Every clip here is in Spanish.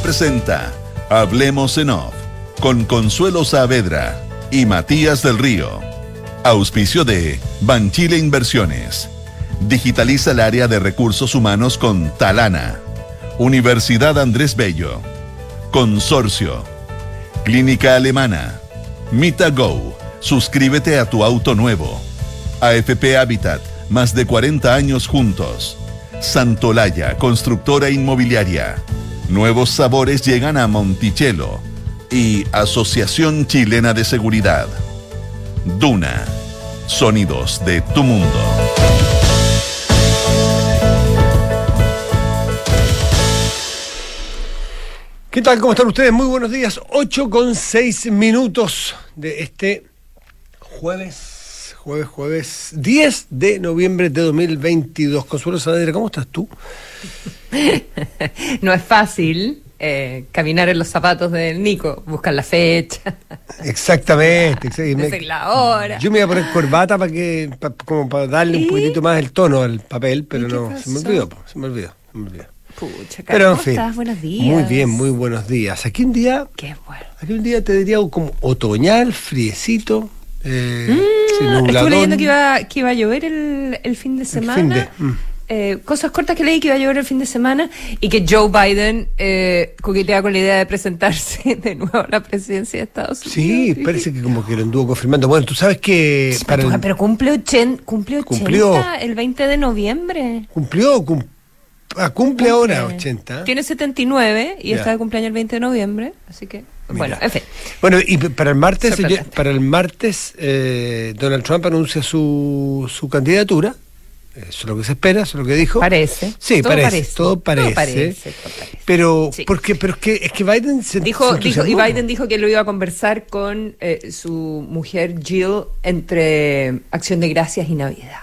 Presenta Hablemos en Off con Consuelo Saavedra y Matías del Río. Auspicio de Banchile Inversiones. Digitaliza el área de recursos humanos con Talana. Universidad Andrés Bello. Consorcio. Clínica Alemana. MitaGo. Suscríbete a tu auto nuevo. AFP Habitat. Más de 40 años juntos. Santolaya, constructora inmobiliaria. Nuevos sabores llegan a Monticello. Y Asociación Chilena de Seguridad. Duna. Sonidos de tu mundo. ¿Qué tal? ¿Cómo están ustedes? Muy buenos días. 8 con 6 minutos de este jueves, jueves, jueves 10 de noviembre de 2022. Consuelo Saavedra, ¿cómo estás tú? no es fácil eh, caminar en los zapatos del Nico, buscar la fecha. Exactamente, la hora. Yo me iba a poner corbata para que, pa- como para darle un ¿Y? poquito más el tono al papel, pero ¿Y qué no, se me olvidó, se me olvidó, se me olvidó. Pucha, Pero en ¿cómo fin. estás? Buenos días. Muy bien, muy buenos días. Aquí un día, Qué bueno. aquí un día te diría como otoñal, friecito, eh, Mm, Estuve leyendo que iba, que iba a llover el, el fin de semana. fin de, mm. Eh, cosas cortas que leí que iba a llover el fin de semana y que Joe Biden eh, coquetea con la idea de presentarse de nuevo a la presidencia de Estados Unidos. Sí, parece que como que lo anduvo confirmando. Bueno, tú sabes que para Pero, el- pero cumple 80, cumple 80 Cumplió. el 20 de noviembre. cumplió, cum- ah, cumple ahora 80. Tiene 79 y Ya. está de cumpleaños el 20 de noviembre, así que bueno, en fin. Bueno, y para el martes, para el martes eh, Donald Trump anuncia su, su candidatura. Eso es lo que se espera, eso es lo que dijo. Parece. Sí, Todo parece, parece. todo parece. Todo parece, todo parece. Pero, Sí. porque, pero es que, es que Biden se Dijo, dijo, y. Biden dijo que lo iba a conversar con eh, su mujer Jill entre Acción de Gracias y Navidad.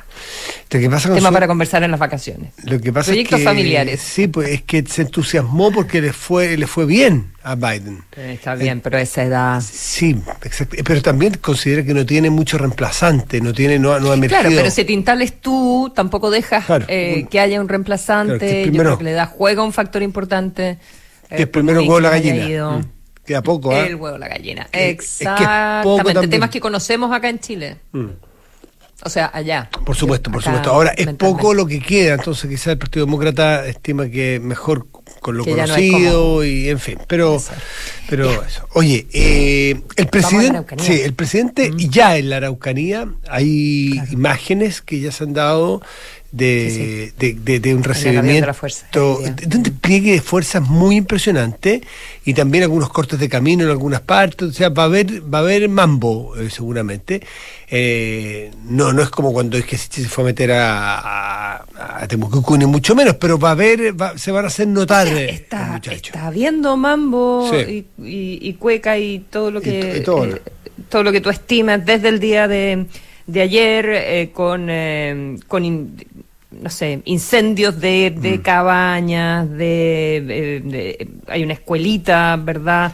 Lo que pasa con Tema su- para conversar en las vacaciones. Lo que pasa Proyectos es que, familiares. Sí, pues es que se entusiasmó porque le fue, le fue bien a Biden. Eh, Está bien, pero a esa edad. Sí, exacto. Pero también considera que no tiene mucho reemplazante, no tiene, no, no ha emergido. Claro, pero si te instales tú, tampoco dejas Claro. eh, que haya un reemplazante. Claro, que Yo primero- creo que le da juego un factor importante. que eh, es primero huevo la gallina. Queda poco, ¿ah? El huevo la gallina. Que- es que es poco Exactamente. Temas que conocemos acá en Chile. Mm. O sea, allá. Por supuesto, por Acá, supuesto. Ahora es poco lo que queda, entonces quizás el Partido Demócrata estima que mejor con lo Que no conocido y en fin. Pero, pero eso. Oye, eh, el presidente, sí, el presidente ya en la Araucanía hay imágenes que ya se han dado de, de, de- de un recibimiento, la Fuerza de un despliegue de fuerzas muy impresionante y también algunos cortes de camino en algunas partes, o sea, va a haber, va a haber mambo eh, seguramente. Eh, no, no es como cuando es que se fue a meter a, a, a Temucucu, ni mucho menos, pero va a haber, va- se van a hacer notar eh, los Está, muchachos. está viendo mambo Sí. y, y- y cueca y todo lo que y todo. eh, todo lo que tú estimas desde el día de, de ayer eh, con eh, con in- no sé incendios de, de Mm. cabañas de, de- hay una escuelita verdad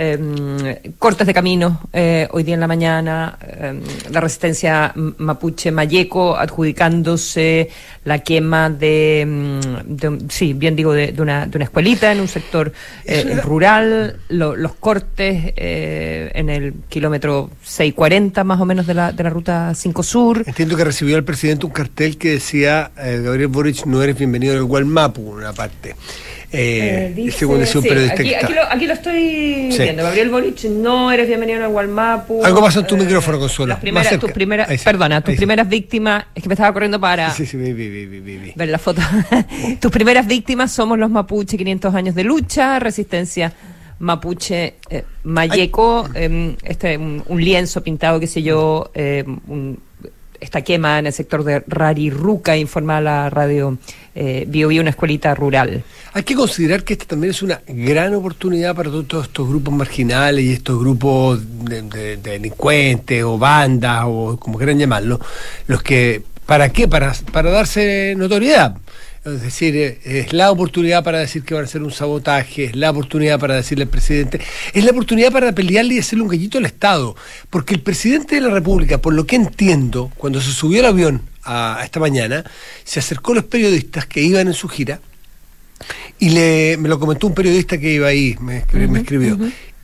Em, cortes de camino eh, hoy día en la mañana em, la resistencia mapuche mayeco adjudicándose la quema de, mm, de un- sí bien digo de, de una, de una escuelita en un sector eh, rural lo- los cortes eh, en el kilómetro 640 más o menos de la, de la ruta 5 sur Entiendo que recibió el presidente un cartel que decía eh, Gabriel Boric no eres bienvenido en el Gualmapu, una parte. Eh, Eh, dice- según decía un sí, periodista aquí, lo, aquí lo estoy Sí. viendo. Gabriel Boric, no eres bienvenido al Gualmapu. Algo pasa en tu micrófono, Consuelo. Las primeras, tus primeras, sí, perdona, tus primeras víctimas, es que me estaba corriendo para vi, vi, vi. ver la foto. tus primeras víctimas somos los mapuche, 500 años de lucha, resistencia mapuche eh, mayeco, eh, este un, un lienzo pintado, qué sé yo, eh, un- esta quema en el sector de Rariruca, informa la radio eh, Bio Bio, una escuelita rural. Hay que considerar que esta también es una gran oportunidad para todos, estos grupos marginales y estos grupos de delincuentes o bandas o como quieran llamarlo, los que, ¿para qué? Para, para darse notoriedad. Es decir, eh, es la oportunidad para decir que van a hacer un sabotaje, es la oportunidad para decirle al presidente, es la oportunidad para pelearle y hacerle un gallito al Estado. Porque el presidente de la República, por lo que entiendo, cuando se subió al avión a, a esta mañana, se acercó a los periodistas que iban en su gira Y le, me lo comentó un periodista que iba ahí, me, escribió. me escribió.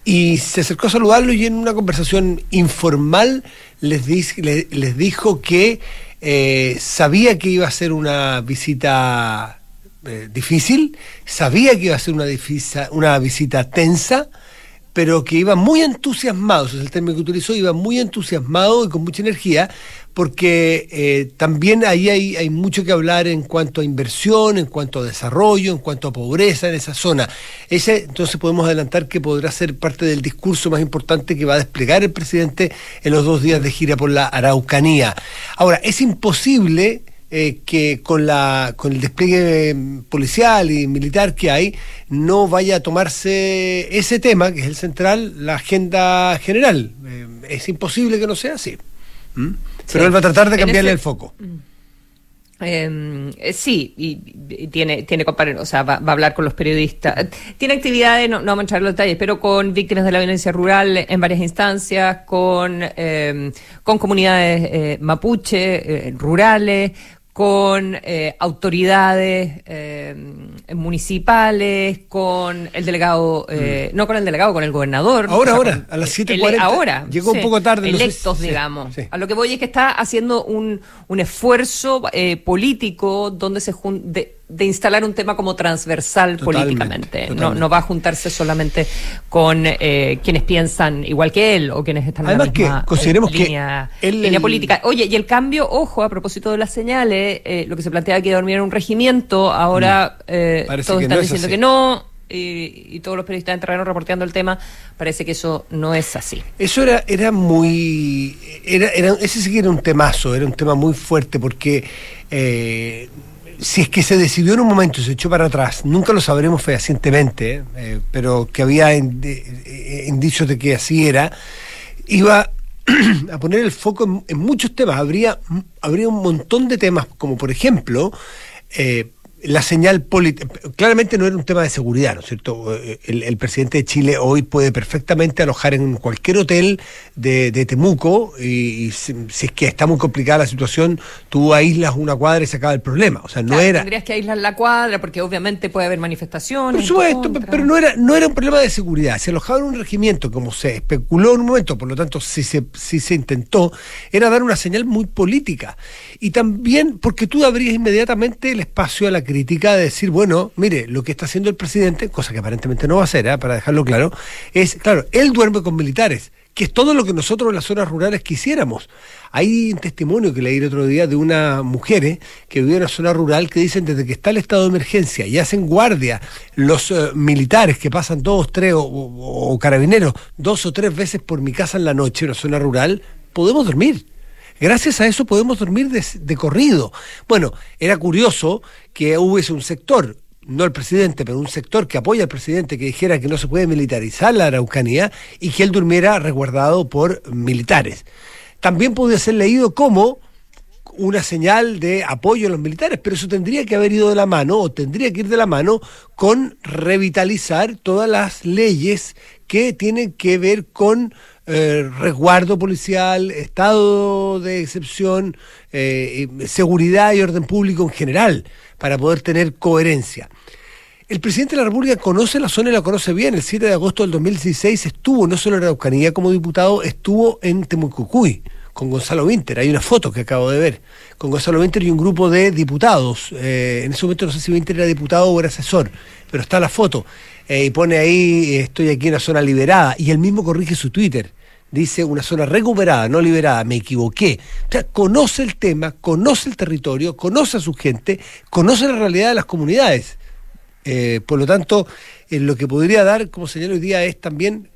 Y se acercó a saludarlo y en una conversación informal les, les dijo que eh, sabía que iba a ser una visita eh, difícil, sabía que iba a ser una, una visita tensa, pero que iba muy entusiasmado, es el término que utilizó, iba muy entusiasmado y con mucha energía, porque eh, también ahí hay, mucho que hablar en cuanto a inversión, en cuanto a desarrollo, en cuanto a pobreza en esa zona. Ese, entonces podemos adelantar que podrá ser parte del discurso más importante que va a desplegar el presidente en los dos días de gira por la Araucanía. Ahora, es imposible eh, que con, el despliegue eh, policial y militar que hay no vaya a tomarse ese tema, que es el central, la agenda general. es imposible que no sea así. ¿Mm? Pero él va a tratar de cambiarle el foco. Mm. Em, eh, sí, y, tiene, tiene o sea, va, a hablar con los periodistas. Tiene actividades, no, no vamos a entrar en los detalles, pero con víctimas de la violencia rural en varias instancias, con, em, con comunidades eh, mapuche, eh, rurales, con eh, autoridades eh, municipales, con el delegado, eh, mm. no con el delegado, con el gobernador. Ahora, ahora, a las 7.40. Ahora. Llegó un poco tarde. Electos, digamos. A lo que voy es que está haciendo un, un esfuerzo político donde se de, de instalar un tema como transversal políticamente. No, no va a juntarse solamente con eh, quienes piensan igual que él o quienes están en la misma que consideremos línea, que línea política. Oye, y el cambio, ojo, a propósito de las señales, eh, lo que se planteaba que dormir en un regimiento, ahora mm. eh, todos están diciendo que no. Y, todos los periodistas entraron reporteando el tema, parece que eso no es así. Eso era, era muy. Era, era, ese sí que era un temazo, era un tema muy fuerte, porque eh, si es que se decidió en un momento y se echó para atrás, nunca lo sabremos fehacientemente, eh, pero que había eh, indicios de que así era, iba a poner el foco en, muchos temas. Habría, habría un montón de temas, como por ejemplo, eh, la señal política, claramente no era un tema de seguridad, ¿no es cierto? Eh, el, presidente de Chile hoy puede perfectamente alojar en cualquier hotel de, Temuco y, si, es que está muy complicada la situación, tú aíslas una cuadra y se acaba el problema. O sea, no era... Tendrías que aislar la cuadra porque obviamente puede haber manifestaciones. Por supuesto, pero no era, no era un problema de seguridad. Se alojaba en un regimiento, como se especuló en un momento, por lo tanto, si se, si se intentó, era dar una señal muy política. Y también porque tú abrías inmediatamente el espacio a la crítica de decir, bueno, mire, lo que está haciendo el presidente, cosa que aparentemente no va a hacer, ¿eh? para dejarlo claro, es, claro, él duerme con militares, que es todo lo que nosotros en las zonas rurales quisiéramos. Hay un testimonio que leí el otro día de una mujer ¿eh? que vive en una zona rural que dicen desde que está el estado de emergencia y hacen guardia los eh, militares que pasan dos, tres o, carabineros dos o tres veces por mi casa en la noche en una zona rural, podemos dormir. Gracias a eso podemos dormir de, corrido. Bueno, era curioso que hubiese un sector, no el presidente, pero un sector que apoya al presidente que dijera que no se puede militarizar la Araucanía y que él durmiera resguardado por militares. También podría ser leído como una señal de apoyo a los militares, pero eso tendría que haber ido de la mano o tendría que ir de la mano con revitalizar todas las leyes que tienen que ver con eh, resguardo policial, estado de excepción, eh, seguridad y orden público en general, para poder tener coherencia. El presidente de la República conoce la zona y la conoce bien. El 7 de agosto del 2016 estuvo no solo en Araucanía como diputado, estuvo en Temucucuy con Gonzalo Winter. Hay una foto que acabo de ver con Gonzalo Winter y un grupo de diputados. Eh, en ese momento no sé si Winter era diputado o era asesor, pero está la foto. Eh, y pone ahí, estoy aquí en una zona liberada, y él mismo corrige su Twitter. Dice una zona recuperada, no liberada, me equivoqué. O sea, conoce el tema, conoce el territorio, conoce a su gente, conoce la realidad de las comunidades. Eh, por lo tanto, eh, lo que podría dar, como señalo hoy día, es también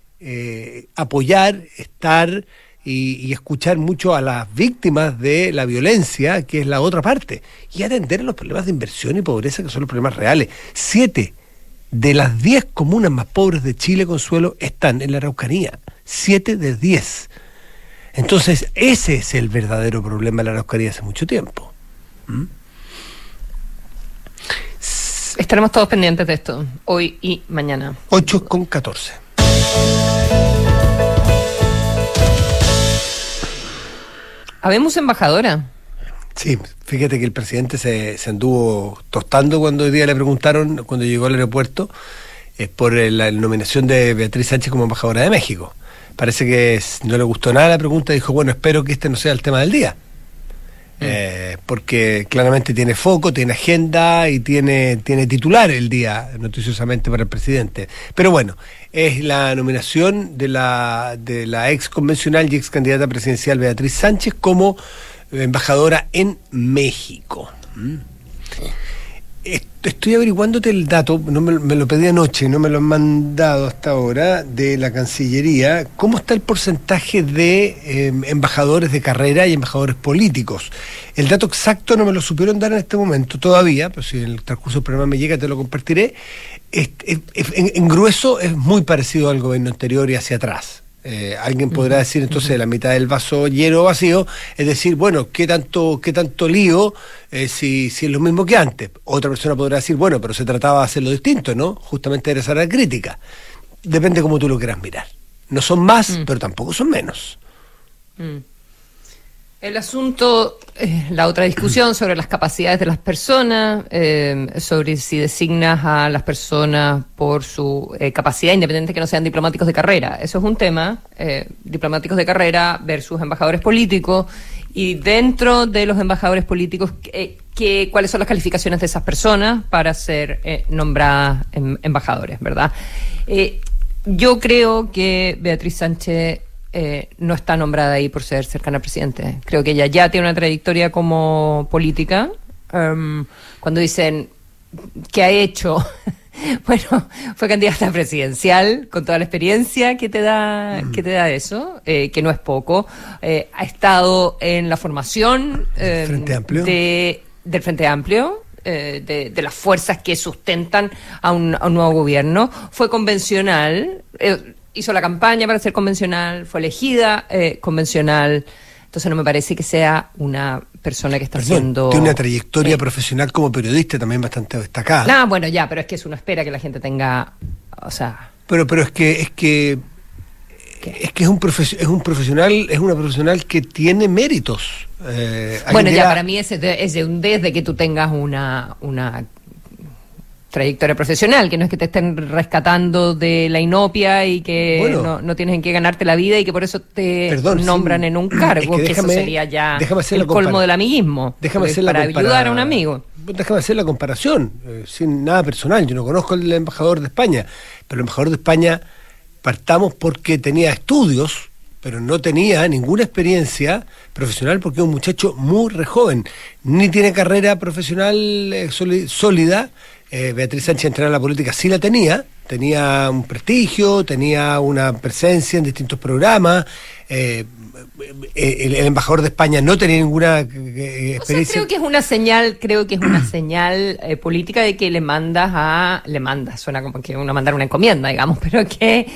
apoyar, estar y, y, escuchar mucho a las víctimas de la violencia, que es la otra parte, y atender los problemas de inversión y pobreza, que son los problemas reales. Siete de las 10 comunas más pobres de Chile, Consuelo, están en la Araucanía. 7 de 10. Entonces, ese es el verdadero problema de la Araucanía hace mucho tiempo. ¿Mm? Estaremos todos pendientes de esto, hoy y mañana. 8 con 14. Habemos embajadora. Sí, fíjate que el presidente se, se anduvo tostando cuando hoy día le preguntaron, cuando llegó al aeropuerto, eh, por la nominación de Beatriz Sánchez como embajadora de México. Parece que no le gustó nada la pregunta y dijo, bueno, espero que este no sea el tema del día. Mm. Eh, porque claramente tiene foco, tiene agenda y tiene, tiene titular el día, noticiosamente para el presidente. Pero bueno, es la nominación de la, de la ex convencional y ex candidata presidencial Beatriz Sánchez como embajadora en México. Mm. Estoy averiguándote el dato, no me, lo pedí anoche, no me lo han mandado hasta ahora, de la Cancillería. ¿Cómo está el porcentaje de em, embajadores de carrera y embajadores políticos? El dato exacto no me lo supieron dar en este momento todavía, pero si en el transcurso del programa me llega te lo compartiré. en grueso es muy parecido al gobierno anterior y hacia atrás. Eh, alguien podrá decir entonces la mitad del vaso lleno o vacío, es decir, bueno, ¿qué tanto, qué tanto lío eh, si, si es lo mismo que antes? Otra persona podrá decir, bueno, pero se trataba de hacerlo distinto, ¿no? Justamente era esa la crítica. Depende cómo tú lo quieras mirar. No son más, mm. pero tampoco son menos. Mm. El asunto, eh, la otra discusión sobre las capacidades de las personas, eh, sobre si designas a las personas por su eh, capacidad, independiente que no sean diplomáticos de carrera. Eso es un tema, diplomáticos de carrera versus embajadores políticos, y dentro de los embajadores políticos, que, ¿cuáles son las calificaciones de esas personas para ser nombradas em, embajadores, verdad? yo creo que Beatriz Sánchez eh, no está nombrada ahí por ser cercana al presidente. Creo que ella ya tiene una trayectoria como política. Em, cuando dicen que ha hecho, bueno, fue candidata presidencial con toda la experiencia que te da, que te da eso, eh, que no es poco. Eh, ha estado en la formación em, De, del Frente Amplio. De, las fuerzas que sustentan a un, a un nuevo gobierno. Fue convencional, hizo la campaña para ser convencional, fue elegida eh, convencional. Entonces no me parece que sea una persona que está haciendo... Tiene una trayectoria eh, profesional como periodista también bastante destacada. Ah, bueno, ya, pero es que eso no espera que la gente tenga... O sea... Pero, pero es que... Es que es que es un, es un profesional, es una profesional que tiene méritos. Eh, bueno, ya para mí es de, es de un desde que tú tengas una, una trayectoria profesional, que no es que te estén rescatando de la inopia y que no, tienes en qué ganarte la vida y que por eso te nombran en un cargo, que, eso sería ya el colmo del amiguismo. Déjame hacer para ayudar a un amigo. Déjame hacer la comparación, eh, sin nada personal. Yo no conozco al embajador de España, pero el embajador de España partamos porque tenía estudios, pero no tenía ninguna experiencia profesional porque es un muchacho muy re joven, ni tiene carrera profesional eh, sólida eh, Beatriz Sánchez entrar a la política. Sí la tenía, tenía un prestigio, tenía una presencia en distintos programas, eh, eh, el, embajador de España no tenía ninguna experiencia. creo que es una señal, creo que es una señal política de que le mandas a, le mandas, suena como que uno mandar una encomienda, digamos, pero que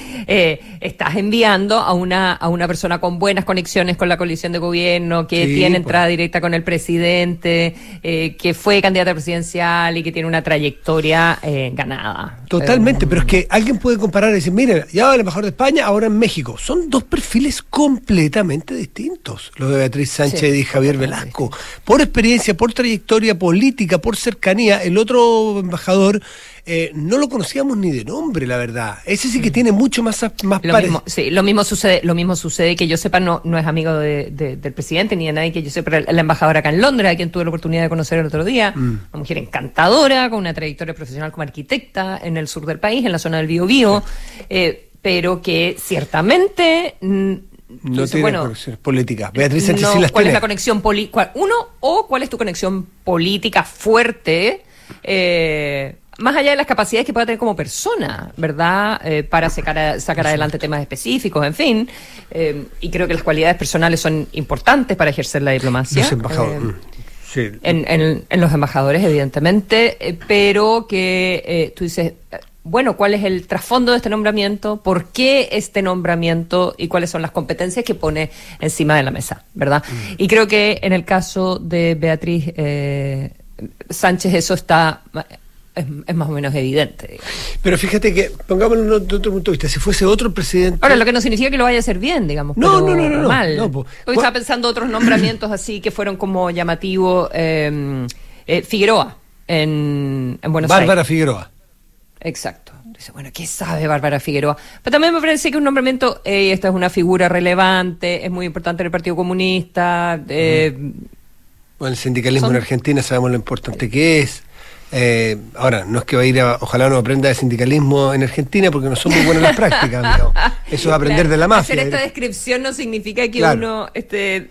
estás enviando a una, a una persona con buenas conexiones con la coalición de gobierno, que tiene pues. entrada directa con el presidente, que fue candidata presidencial y que tiene una trayectoria ganada. Totalmente, pero es que alguien puede comparar y decir, miren, ya el embajador de España, ahora en México. Son dos perfiles completamente distintos, los de Beatriz Sánchez y Javier Velasco. Por experiencia, por trayectoria política, por cercanía, el otro embajador eh, no lo conocíamos ni de nombre, la verdad. Ese sí que mm. tiene mucho más, más lo mismo, Sí, lo mismo sucede, lo mismo sucede que yo sepa, no, no es amigo del presidente ni de nadie que yo sepa, la embajadora acá en Londres, a quien tuve la oportunidad de conocer el otro día, mm. una mujer encantadora, con una trayectoria profesional como arquitecta en el sur del país, en la zona del Biobío, eh, pero que ciertamente mm, no tiene bueno, políticas. Beatriz Sánchez ¿Cuál es la conexión política? Uno, o cuál es tu conexión política fuerte eh, más allá de las capacidades que pueda tener como persona, ¿verdad? Eh, para sacar, sacar adelante temas específicos, en fin. Eh, y creo que las cualidades personales son importantes para ejercer la diplomacia. Los embajadores. Mm, sí. en, en, los embajadores, evidentemente, pero que tú dices, bueno, ¿cuál es el trasfondo de este nombramiento? ¿Por qué este nombramiento? ¿Y cuáles son las competencias que pone encima de la mesa? ¿Verdad? Mm. Y creo que en el caso de Beatriz Sánchez eso está es, es más o menos evidente. digamos. Pero fíjate que, pongámoslo de otro punto de vista, si fuese otro presidente... Ahora, lo que no significa que lo vaya a hacer bien, digamos. No, pero no, no, no, no, mal. no, po. Hoy estaba pensando otros nombramientos así que fueron como llamativos. eh, eh, Figueroa, en, en Buenos Bárbara Aires. Figueroa. Exacto. Dice, bueno, ¿qué sabe Bárbara Figueroa? Pero también me parece que un nombramiento, eh, esta es una figura relevante, es muy importante en el Partido Comunista. eh, Bueno, el sindicalismo Son- en Argentina sabemos lo importante que es. Eh, ahora, no es que va a ir a, ojalá no aprenda de sindicalismo en Argentina porque no son muy buenas las prácticas. digamos. Eso es aprender Claro, de la mafia. Hacer esta descripción no significa que Claro. uno este,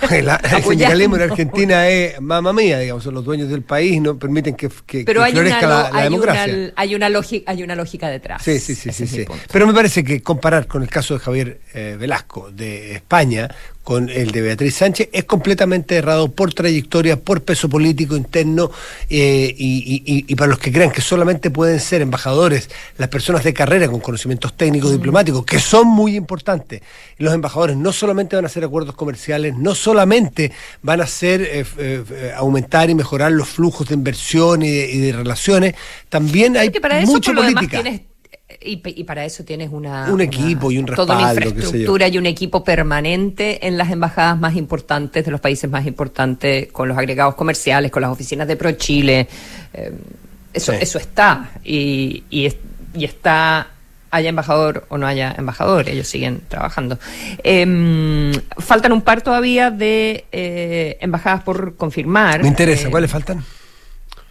La- el sindicalismo en Argentina es mamá mía, digamos, son los dueños del país, no permiten que, que- Pero que hay una, florezca la, lo- la hay, democracia. una, hay, una lógica, hay una lógica detrás. Sí, sí, sí, Ese sí, sí. Pero me parece que comparar con el caso de Javier eh, Velasco de España con el de Beatriz Sánchez es completamente errado por trayectoria, por peso político interno eh, y, y- y- y para los que crean que solamente pueden ser embajadores las personas de carrera con conocimientos técnicos diplomáticos, que son muy importantes. Los embajadores no solamente van a hacer acuerdos comerciales, no solamente van a hacer eh, eh, eh, aumentar y mejorar los flujos de inversión y de, y de relaciones, también hay Porque para eso, mucha por lo demás, política. Y, para eso tienes una, Un una- equipo y un toda una respaldo, sé yo. infraestructura y un equipo permanente en las embajadas más importantes de los países más importantes, con los agregados comerciales, con las oficinas de Pro Chile. eh, eso, Sí. eso está. Y, y, es- y está haya embajador o no haya embajador, ellos siguen trabajando. Em, faltan un par todavía de eh, embajadas por confirmar. Me interesa, Eh, ¿cuáles faltan?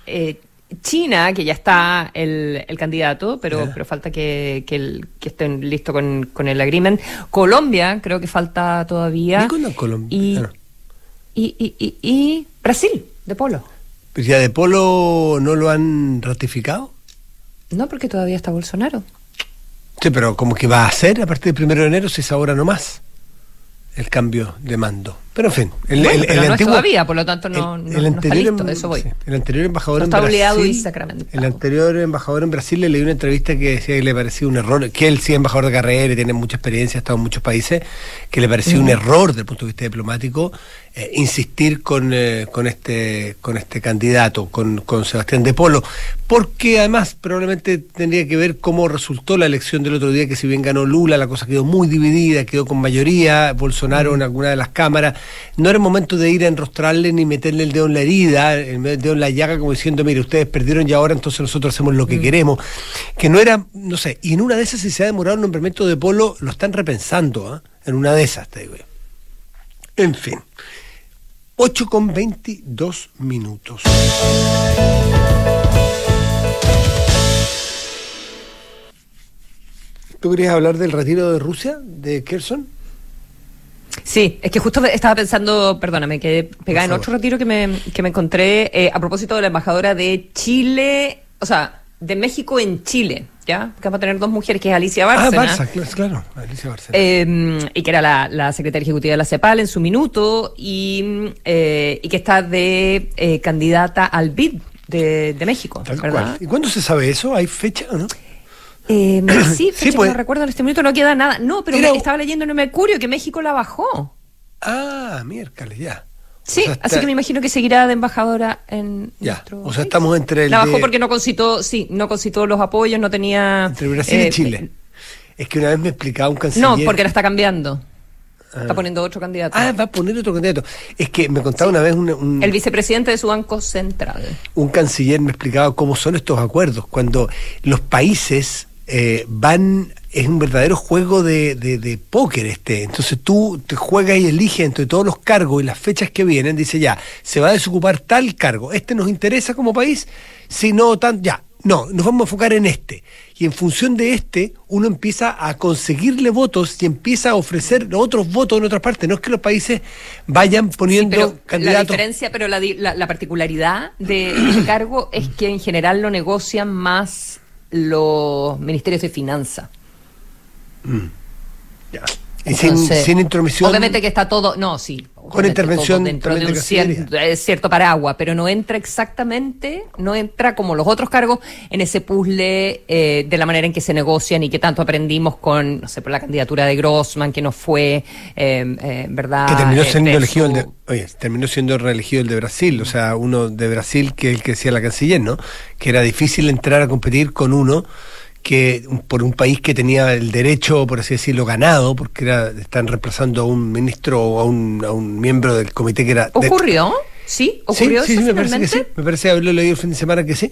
eh, China, que ya está el, el candidato, pero, pero falta que, que, el- que estén listos con, con el agreement. Colombia, creo que falta todavía. ¿Y cuándo en Colombia? Y, y, y, y- y Brasil, de polo. Pero ya de Polo no lo han ratificado. No, porque todavía está Bolsonaro. Sí, pero como que va a ser a partir del primero de enero, si es ahora no más, el cambio de mando. Pero en fin, el, Bueno, el- pero el no es antiguo- todavía, por lo tanto no- está listo, em- eso voy. sí, el anterior embajador No en Brasil, y el anterior embajador en Brasil le leí una entrevista que decía que le parecía un error, que él sí es embajador de carrera y tiene mucha experiencia, ha estado en muchos países, que le parecía un error desde el punto de vista diplomático eh, insistir con, eh, con este con este candidato, con, con Sebastián de Polo, porque además probablemente tendría que ver cómo resultó la elección del otro día, que si bien ganó Lula, la cosa quedó muy dividida, quedó con mayoría, Bolsonaro en alguna de las cámaras, no era momento de ir a enrostrarle ni meterle el dedo en la herida, el dedo en la llaga, como diciendo, mire, ustedes perdieron y ahora entonces nosotros hacemos lo que queremos, que no era, no sé, y en una de esas si se ha demorado el nombramiento de Polo, lo están repensando, ¿ah? en una de esas, te digo. En fin. 8 con 22 minutos. ¿Tú querías hablar del retiro de Rusia, de Kherson? Sí, es que justo estaba pensando, perdóname, que pegada en otro retiro que me, que me encontré eh, a propósito de la embajadora de Chile, o sea, de México en Chile, ¿ya? Que vamos a tener dos mujeres, que es Alicia Bárcena. Ah, Barça, claro, Alicia Bárcena. Eh, y que era la, la secretaria ejecutiva de la CEPAL en su minuto y, eh, y que está de eh, candidata al BID de, de México, Tal ¿verdad? cual. ¿Y cuándo se sabe eso? ¿Hay fecha o no? Eh, sí, Sí, fecha que pues. no recuerdo en este minuto, no queda nada. No, pero Era- me- estaba leyendo en el Mercurio que México la bajó. Ah, miércoles, ya. Sí, O sea, así está- que me imagino que seguirá de embajadora en Ya, nuestro o sea, estamos entre el La bajó de- porque no concitó, sí, no concitó los apoyos, no tenía... Entre Brasil eh, y Chile. Es que una vez me explicaba un canciller. No, porque la está cambiando. Ah. Está poniendo otro candidato. Ah, va a poner otro candidato. Es que me contaba una vez un, un- El vicepresidente de su banco central. un canciller me explicaba cómo son estos acuerdos. Cuando los países eh, van, es un verdadero juego de, de, de póker este. Entonces tú te juegas y eliges entre todos los cargos y las fechas que vienen, dice ya, se va a desocupar tal cargo. ¿Este nos interesa como país? Si no, tan, ya. No, nos vamos a enfocar en este. Y en función de este, uno empieza a conseguirle votos y empieza a ofrecer otros votos en otras partes. No es que los países vayan poniendo pero la candidatos. diferencia, pero la, la- la particularidad de ese cargo es que en general lo negocian más los ministerios de finanzas. Ya. Y sin, sin intromisión. Obviamente que está todo, no, sí, con intervención dentro de un eh, cierto paraguas, pero no entra exactamente, no entra como los otros cargos en ese puzzle eh, de la manera en que se negocian y que tanto aprendimos con, no sé, por la candidatura de Grossman, que no fue, eh, ¿verdad? Que terminó siendo elegido el de, oye, terminó siendo reelegido el de Brasil, o sea, uno de Brasil que el que decía la canciller, ¿no? Que era difícil entrar a competir con uno que por un país que tenía el derecho, por así decirlo, ganado, porque era, están reemplazando a un ministro o a un, a un miembro del comité que era... ¿Ocurrió? ¿Sí? ¿Ocurrió sí, sí, me parece que sí. Me parece haberlo leído el fin de semana que sí.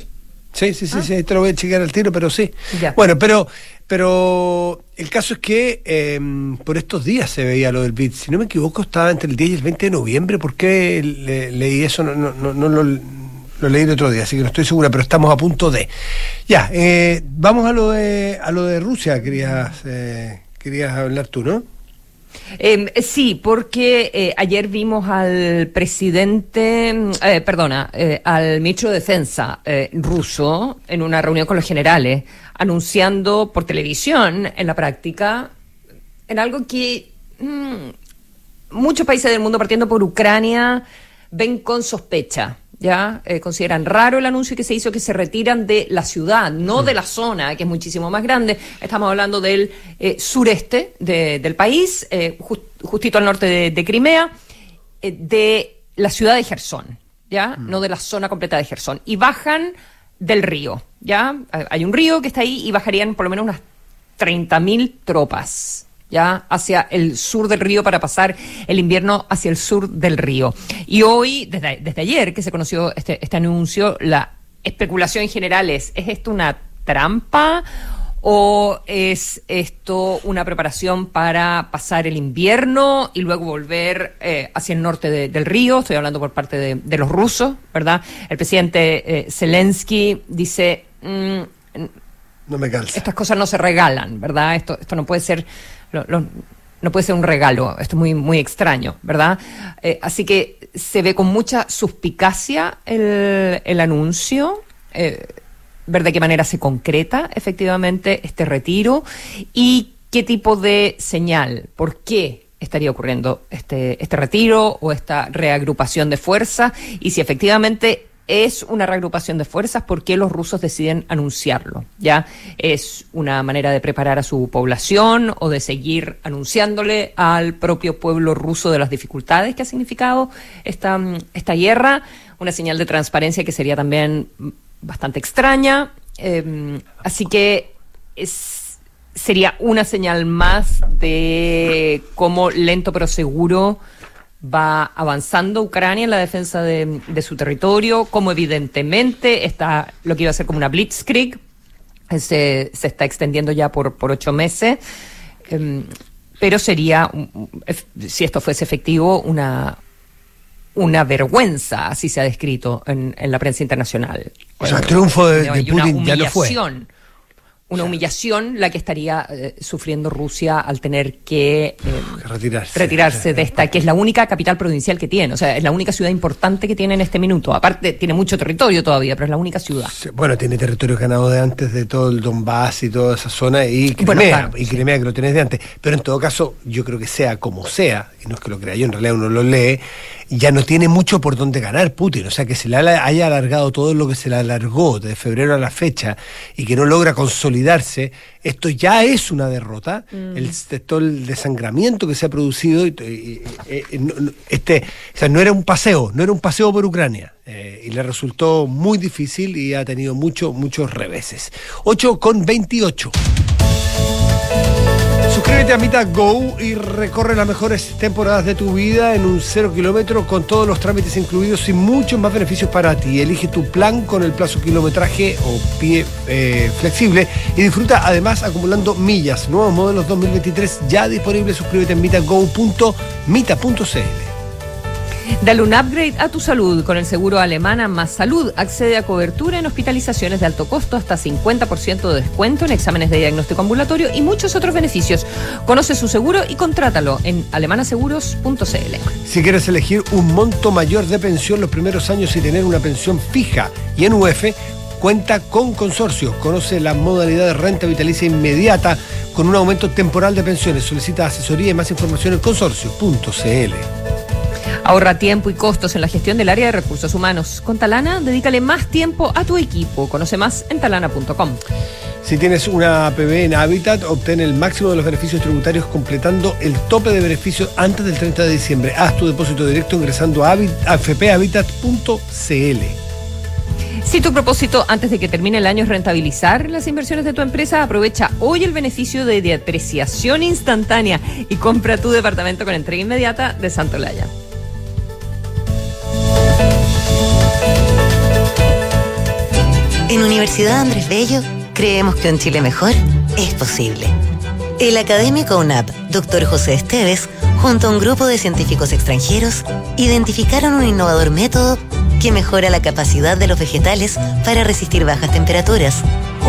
Sí, sí, sí, ah. sí, te lo voy a chequear al tiro, pero sí. Bueno, pero pero el caso es que em, por estos días se veía lo del BID. Si no me equivoco, estaba entre el 10 y el 20 de noviembre. ¿Por qué leí eso? No, no, no, no, lo, lo leí el otro día, así que no estoy segura, pero estamos a punto de. Ya, eh, vamos a lo de, a lo de Rusia, querías, eh, querías hablar tú, ¿no? Em, sí, porque eh, ayer vimos al presidente, perdona, al ministro de Defensa ruso en una reunión con los generales, anunciando por televisión, en la práctica, en algo que mm, muchos países del mundo, partiendo por Ucrania, ven con sospecha ya eh, consideran raro el anuncio que se hizo que se retiran de la ciudad, no de la zona, que es muchísimo más grande. Estamos hablando del eh, sureste del país, eh, justito al norte de, Crimea, de la ciudad de Gerson, ya, mm. no de la zona completa de Gerson, y bajan del río, ya. Hay un río que está ahí y bajarían por lo menos unas 30.000 tropas ya hacia el sur del río para pasar el invierno hacia el sur del río. Y hoy, desde, desde ayer que se conoció este, este anuncio, la especulación en general es, ¿es esto una trampa? ¿O es esto una preparación para pasar el invierno y luego volver eh, hacia el norte del río? Estoy hablando por parte de, los rusos, ¿verdad? El presidente eh, Zelensky dice... Mm, no me calza. Estas cosas no se regalan, ¿verdad? Esto, esto no puede ser no puede ser un regalo, esto es muy, muy extraño, ¿verdad? Eh, así que se ve con mucha suspicacia el, el anuncio, eh, ver de qué manera se concreta efectivamente este retiro y qué tipo de señal, por qué estaría ocurriendo este, este retiro o esta reagrupación de fuerza y si efectivamente es una reagrupación de fuerzas, ¿por qué los rusos deciden anunciarlo? ¿Ya? ¿Es una manera de preparar a su población o de seguir anunciándole al propio pueblo ruso de las dificultades que ha significado esta, guerra? Una señal de transparencia que sería también bastante extraña. Em, así que es, sería una señal más de cómo lento pero seguro va avanzando Ucrania en la defensa de, su territorio, como evidentemente está lo que iba a ser como una blitzkrieg, se, se está extendiendo ya por, por ocho meses, em, pero sería, si esto fuese efectivo, una, una vergüenza, así se ha descrito en, en la prensa internacional. O sea, el triunfo de, Putin ya lo fue una humillación la que estaría eh, sufriendo Rusia al tener que, eh, retirarse. de esta, que es la única capital provincial que tiene, o sea, es la única ciudad importante que tiene en este minuto. Aparte, tiene mucho territorio todavía, pero es la única ciudad. Bueno, tiene territorio ganado de antes de todo el Donbass y toda esa zona, y Crimea, y Crimea que lo tenés de antes. Pero en todo caso, yo creo que sea como sea, y no es que lo crea yo, en realidad uno lo lee, ya no tiene mucho por dónde ganar Putin. O sea, que se le haya alargado todo lo que se le alargó de febrero a la fecha y que no logra consolidarse, esto ya es una derrota. Mm. El, todo el desangramiento que se ha producido, eh, este, o sea, no era un paseo, no era un paseo por Ucrania. Eh, y le resultó muy difícil y ha tenido mucho, muchos reveses. 8 con 28. Suscríbete a Mita Go y recorre las mejores temporadas de tu vida en un cero kilómetro con todos los trámites incluidos y muchos más beneficios para ti. Elige tu plan con el plazo kilometraje o pie eh, flexible y disfruta además acumulando millas. Nuevos modelos 2023 ya disponibles. Suscríbete en mitago.mita.cl. Dale un upgrade a tu salud con el seguro Alemana Más Salud. Accede a cobertura en hospitalizaciones de alto costo, hasta 50% de descuento en exámenes de diagnóstico ambulatorio y muchos otros beneficios. Conoce su seguro y contrátalo en alemanaseguros.cl. Si quieres elegir un monto mayor de pensión los primeros años y tener una pensión fija y en UF, cuenta con consorcio. Conoce la modalidad de renta vitalicia inmediata con un aumento temporal de pensiones. Solicita asesoría y más información en consorcio.cl. Ahorra tiempo y costos en la gestión del área de recursos humanos. Con Talana, dedícale más tiempo a tu equipo. Conoce más en talana.com. Si tienes una APB en Habitat, obtén el máximo de los beneficios tributarios completando el tope de beneficios antes del 30 de diciembre. Haz tu depósito directo ingresando a afphabitat.cl. Si tu propósito antes de que termine el año es rentabilizar las inversiones de tu empresa, aprovecha hoy el beneficio de depreciación instantánea y compra tu departamento con entrega inmediata de Santolaya. En Universidad Andrés Bello creemos que un Chile mejor es posible. El académico UNAP, doctor José Esteves, junto a un grupo de científicos extranjeros, identificaron un innovador método que mejora la capacidad de los vegetales para resistir bajas temperaturas.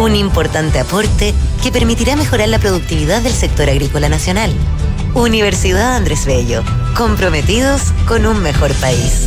Un importante aporte que permitirá mejorar la productividad del sector agrícola nacional. Universidad Andrés Bello, comprometidos con un mejor país.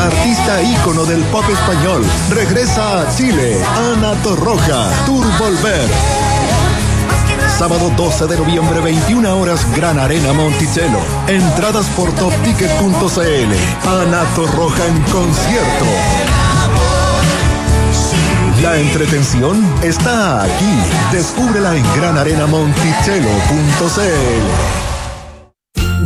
Artista ícono del pop español regresa a Chile, Ana Torroja, Tour Volver. Sábado 12 de noviembre, 21 horas, Gran Arena Monticello. Entradas por topticket.cl. Ana Torroja en concierto. La entretención está aquí. Descúbrela en granarenamonticello.cl.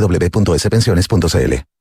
www.spensiones.cl.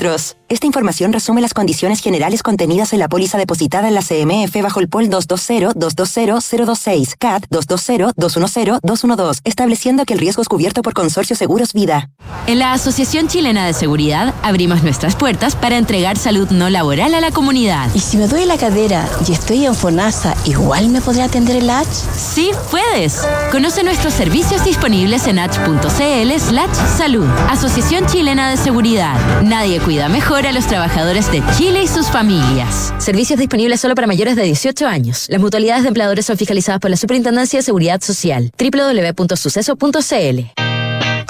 адрес Esta información resume las condiciones generales contenidas en la póliza depositada en la CMF bajo el POL 220-220-026, CAT 220-210-212, estableciendo que el riesgo es cubierto por Consorcio Seguros Vida. En la Asociación Chilena de Seguridad abrimos nuestras puertas para entregar salud no laboral a la comunidad. ¿Y si me duele la cadera y estoy en FONASA, igual me podrá atender el H? Sí, puedes. Conoce nuestros servicios disponibles en h.cl slash salud. Asociación Chilena de Seguridad. Nadie cuida mejor a los trabajadores de Chile y sus familias. Servicios disponibles solo para mayores de 18 años. Las mutualidades de empleadores son fiscalizadas por la Superintendencia de Seguridad Social. www.suceso.cl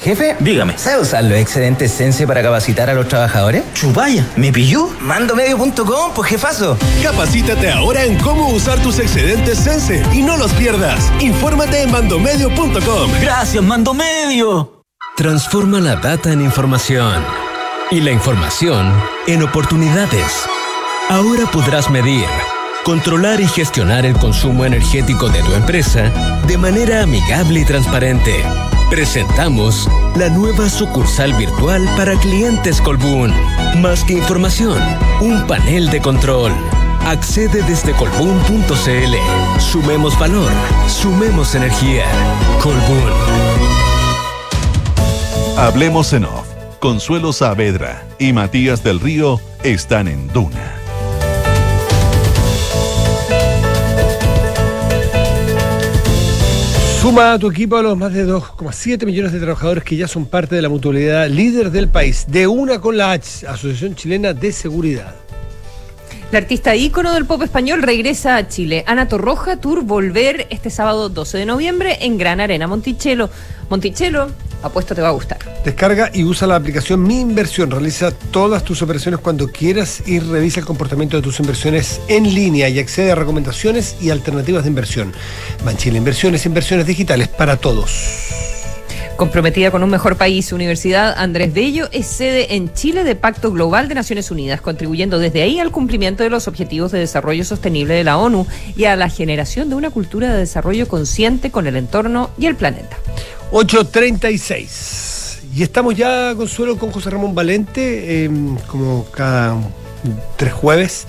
Jefe, dígame, ¿sabe usar los excedentes Sense para capacitar a los trabajadores? Chupaya, ¿me pilló? Mandomedio.com, pues jefazo. Capacítate ahora en cómo usar tus excedentes Sense y no los pierdas. Infórmate en mandomedio.com. Gracias, Mandomedio. Transforma la data en información y la información en oportunidades. Ahora podrás medir, controlar y gestionar el consumo energético de tu empresa de manera amigable y transparente. Presentamos la nueva sucursal virtual para clientes Colbún. Más que información, un panel de control. Accede desde colbún.cl. Sumemos valor, sumemos energía. Colbún. Hablemos en off. Consuelo Saavedra y Matías del Río están en Duna. Suma a tu equipo a los más de 2,7 millones de trabajadores que ya son parte de la mutualidad líder del país, de una con la H, Asociación Chilena de Seguridad. La artista ícono del pop español regresa a Chile. Ana Torroja Tour Volver este sábado 12 de noviembre en Gran Arena Monticello. Monticello, apuesto te va a gustar. Descarga y usa la aplicación Mi Inversión. Realiza todas tus operaciones cuando quieras y revisa el comportamiento de tus inversiones en línea y accede a recomendaciones y alternativas de inversión. Banchile Inversiones, inversiones digitales para todos. Comprometida con un mejor país, Universidad Andrés Bello es sede en Chile de Pacto Global de Naciones Unidas, contribuyendo desde ahí al cumplimiento de los Objetivos de Desarrollo Sostenible de la ONU y a la generación de una cultura de desarrollo consciente con el entorno y el planeta. 8.36. Y estamos ya, Consuelo, con José Ramón Valente, eh, como cada tres jueves.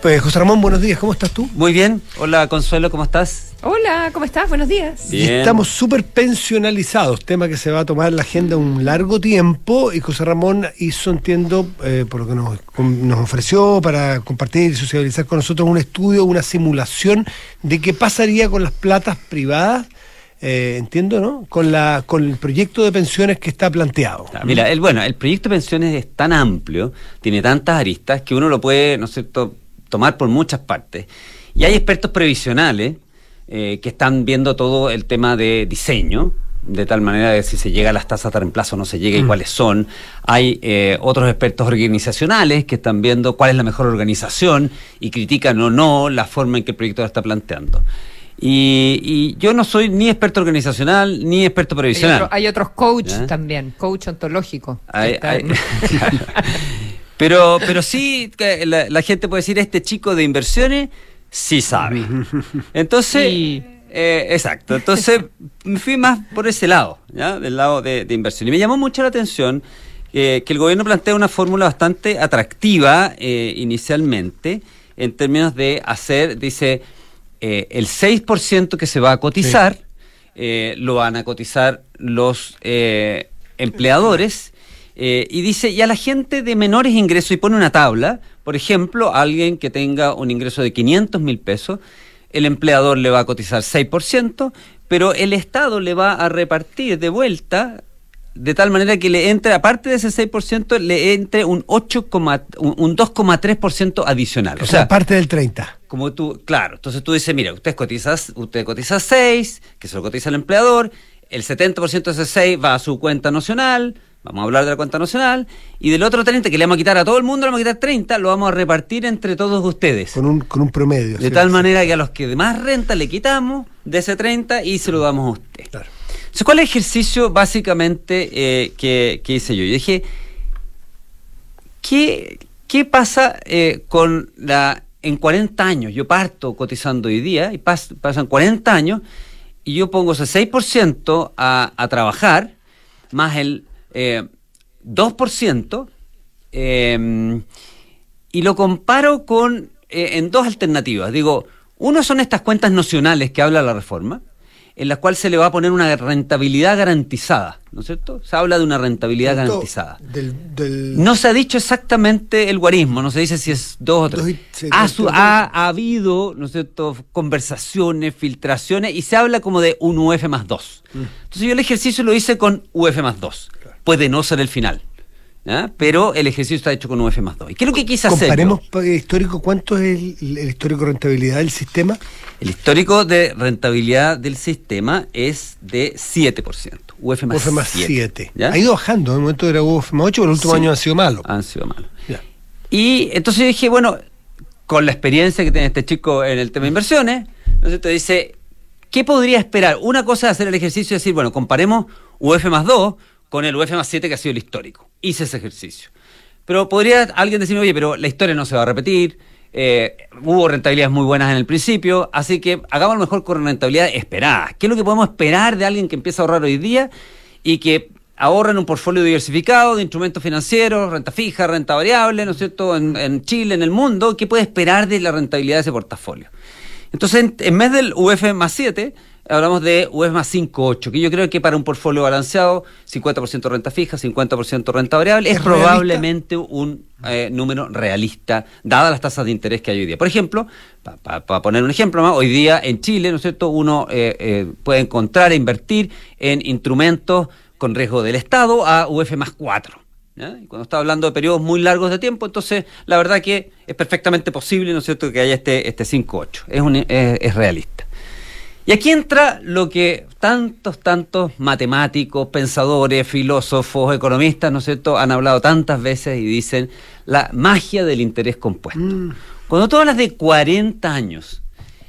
Pues José Ramón, buenos días, ¿cómo estás tú? Muy bien. Hola, Consuelo, ¿cómo estás? Hola, ¿cómo estás? Buenos días. Y estamos súper pensionalizados, tema que se va a tomar en la agenda un largo tiempo y José Ramón hizo, entiendo, eh, por lo que nos, nos ofreció para compartir y socializar con nosotros un estudio, una simulación de qué pasaría con las platas privadas eh, entiendo, ¿no? Con la con el proyecto de pensiones que está planteado. Mira, el bueno, el proyecto de pensiones es tan amplio, tiene tantas aristas que uno lo puede, ¿no es cierto?, tomar por muchas partes. Y hay expertos previsionales eh, que están viendo todo el tema de diseño, de tal manera de si se llega a las tasas de reemplazo o no se llega y mm. cuáles son. Hay eh, otros expertos organizacionales que están viendo cuál es la mejor organización y critican o no la forma en que el proyecto lo está planteando. Y, yo no soy ni experto organizacional ni experto previsional. Hay, otros coach también, coach ontológico. pero, pero sí, la, la gente puede decir, este chico de inversiones sí sabe. Entonces, eh, exacto. Entonces, me fui más por ese lado, ¿ya? Del lado de, inversión. Y me llamó mucho la atención eh, que el gobierno plantea una fórmula bastante atractiva eh, inicialmente, en términos de hacer, dice, el 6% que se va a cotizar, lo van a cotizar los empleadores. Y dice, y a la gente de menores ingresos, y pone una tabla, por ejemplo, alguien que tenga un ingreso de 500 mil pesos, el empleador le va a cotizar 6%, pero el Estado le va a repartir de vuelta de tal manera que le entre, aparte de ese 6%, le entre un 8, un 2,3% adicional. O, sea, aparte del 30. Como tú, claro, entonces tú dices, mira, usted cotiza, usted cotiza 6, que se lo cotiza el empleador, el 70% de ese 6 va a su cuenta nacional, Vamos a hablar de la cuenta nacional. Y del otro 30 que le vamos a quitar a todo el mundo, le vamos a quitar 30, lo vamos a repartir entre todos ustedes. Con un, con un promedio. De tal manera que a los que más renta le quitamos de ese 30 y se lo damos a usted. Claro. Entonces, ¿cuál es el ejercicio básicamente eh, que, hice yo? Yo dije, ¿qué, qué pasa eh, con la... En 40 años, yo parto cotizando hoy día y pasan 40 años y yo pongo ese 6% a, a trabajar, más el 2%, eh, em, y lo comparo con eh, en dos alternativas. Digo, uno son estas cuentas nocionales que habla la reforma, en la cual se le va a poner una rentabilidad garantizada, ¿no es cierto? Se habla de una rentabilidad Esto garantizada. Del, del- No se ha dicho exactamente el guarismo, no se dice si es dos o tres. Dos y- sí, ha, dos- su- dos- ha- ha habido, ¿no es cierto?, conversaciones, filtraciones, y se habla como de un UF más dos. Mm. Entonces yo el ejercicio lo hice con UF más dos. Puede no ser el final, pero el ejercicio está hecho con UF más dos. ¿Y qué es lo que quise hacer? Comparemos pa- histórico, ¿cuánto es el, el histórico de rentabilidad del sistema? El histórico de rentabilidad del sistema es de 7%. UF más UF más 7. 7. ¿ya? Ha ido bajando, en el momento era UF más 8, pero los últimos Sí. años han sido malos. Han sido malos. Y entonces yo dije, bueno, con la experiencia que tiene este chico en el tema de inversiones, entonces te dice, ¿qué podría esperar? Una cosa es hacer el ejercicio y decir, bueno, comparemos UF más 2 con el UF más 7 que ha sido el histórico. Hice ese ejercicio. Pero podría alguien decir, oye, pero la historia no se va a repetir, eh, hubo rentabilidades muy buenas en el principio, así que hagámoslo mejor con rentabilidad esperada. ¿Qué es lo que podemos esperar de alguien que empieza a ahorrar hoy día y que ahorra en un portfolio diversificado de instrumentos financieros, renta fija, renta variable, ¿no es cierto?, en, en Chile, en el mundo, ¿qué puede esperar de la rentabilidad de ese portafolio? Entonces, en, en vez del UF más 7, hablamos de UF más 5, 8, que yo creo que para un portfolio balanceado, 50% renta fija, 50% renta variable, es, probablemente un eh, número realista, dadas las tasas de interés que hay hoy día. Por ejemplo, para poner un ejemplo más, hoy día en Chile, ¿no es cierto?, uno eh, eh, puede encontrar e invertir en instrumentos con riesgo del Estado a UF más 4. ¿ya? Y cuando está hablando de periodos muy largos de tiempo, entonces la verdad que es perfectamente posible, ¿no es cierto?, que haya este, este 5-8. Es, un- es, es realista. Y aquí entra lo que tantos, tantos matemáticos, pensadores, filósofos, economistas, ¿no es cierto?, han hablado tantas veces y dicen la magia del interés compuesto. Cuando tú hablas de 40 años,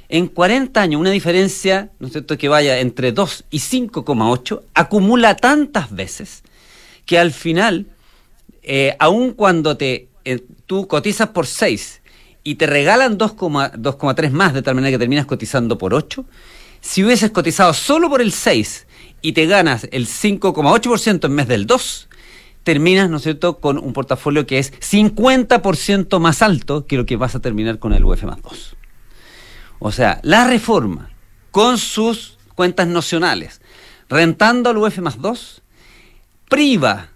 en 40 años una diferencia, ¿no es cierto?, que vaya entre 2 y 5,8, acumula tantas veces que al final, eh, aun cuando te, eh, tú cotizas por 6 y te regalan 2,- 2,3 más, de tal manera que terminas cotizando por 8, si hubieses cotizado solo por el 6 y te ganas el 5,8% en vez del 2, terminas, ¿no es cierto?, con un portafolio que es 50% más alto que lo que vas a terminar con el UF más 2. O sea, la reforma, con sus cuentas nocionales, rentando al UF más 2, priva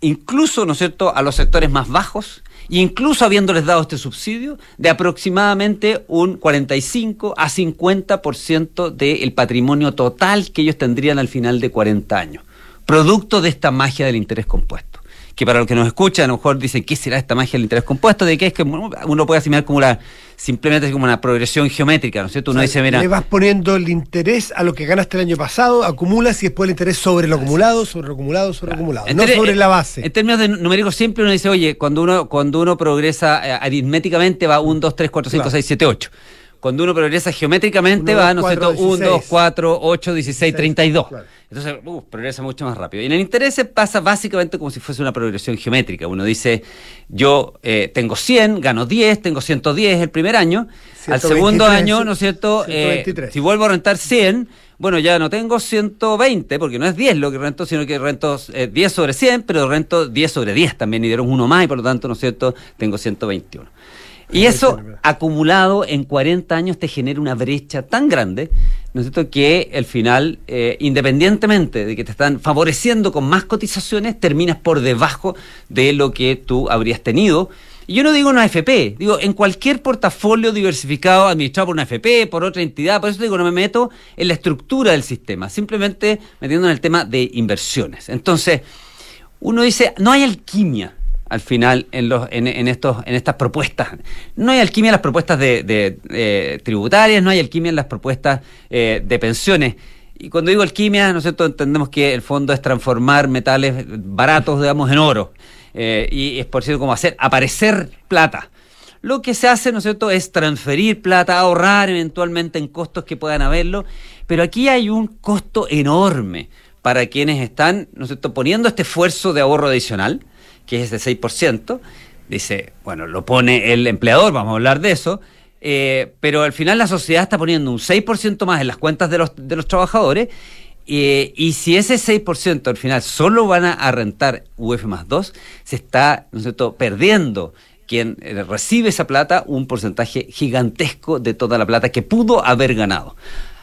incluso, ¿no es cierto?, a los sectores más bajos, incluso habiéndoles dado este subsidio, de aproximadamente un 45 a 50% del patrimonio total que ellos tendrían al final de 40 años, producto de esta magia del interés compuesto. Que para los que nos escuchan, a lo mejor dicen, ¿qué será esta magia del interés compuesto? ¿De qué es que uno puede asimilar como la, simplemente como una progresión geométrica, ¿no es cierto? Uno O sea, dice, mira, Le vas poniendo el interés a lo que ganaste el año pasado, acumulas y después el interés sobre lo acumulado, sobre lo acumulado, sobre lo acumulado. No sobre la base. En términos de numéricos simples, uno dice, oye, cuando uno, cuando uno progresa eh, aritméticamente va 1, 2, 3, 4, 5, Claro. 6, 7, 8. Cuando uno progresa geométricamente Uno, va, dos, ¿no cierto? 1, 2, 16. 4, 8, 16, 32. claro. Entonces, uh, progresa mucho más rápido. Y en el interés pasa básicamente como si fuese una progresión geométrica. Uno dice, yo eh, tengo 100, gano 10, tengo 110 el primer año. Al 123, segundo año, ¿no es cierto? Eh, 123. si vuelvo a rentar 100, bueno, ya no tengo 120, porque no es 10 lo que rento, sino que rento eh, 10 sobre 100, pero rento 10 sobre 10 también, y dieron uno más, y por lo tanto, ¿no es cierto?, tengo 121. Y eso acumulado en 40 años te genera una brecha tan grande, ¿no es cierto?, que al final, eh, independientemente de que te están favoreciendo con más cotizaciones, terminas por debajo de lo que tú habrías tenido. Y yo no digo una FP, digo en cualquier portafolio diversificado administrado por una FP, por otra entidad, por eso digo, no me meto en la estructura del sistema, simplemente metiendo en el tema de inversiones. Entonces, uno dice, no hay alquimia al final en, los, en, en estos, en estas propuestas. No hay alquimia en las propuestas de, tributarias, no hay alquimia en las propuestas eh, de pensiones. Y cuando digo alquimia, ¿no es cierto?, entendemos que el fondo es transformar metales baratos, digamos, en oro. Eh, y es por cierto como hacer aparecer plata. Lo que se hace, ¿no es cierto?, es transferir plata, ahorrar eventualmente en costos que puedan haberlo, pero aquí hay un costo enorme para quienes están, ¿no es cierto?, poniendo este esfuerzo de ahorro adicional, que es de 6%, dice, bueno, lo pone el empleador, vamos a hablar de eso, eh, pero al final la sociedad está poniendo un 6% más en las cuentas de los, de los trabajadores, eh, y si ese 6% al final solo van a, rentar UF más 2, se está, ¿no es cierto?, perdiendo quien eh, recibe esa plata un porcentaje gigantesco de toda la plata que pudo haber ganado.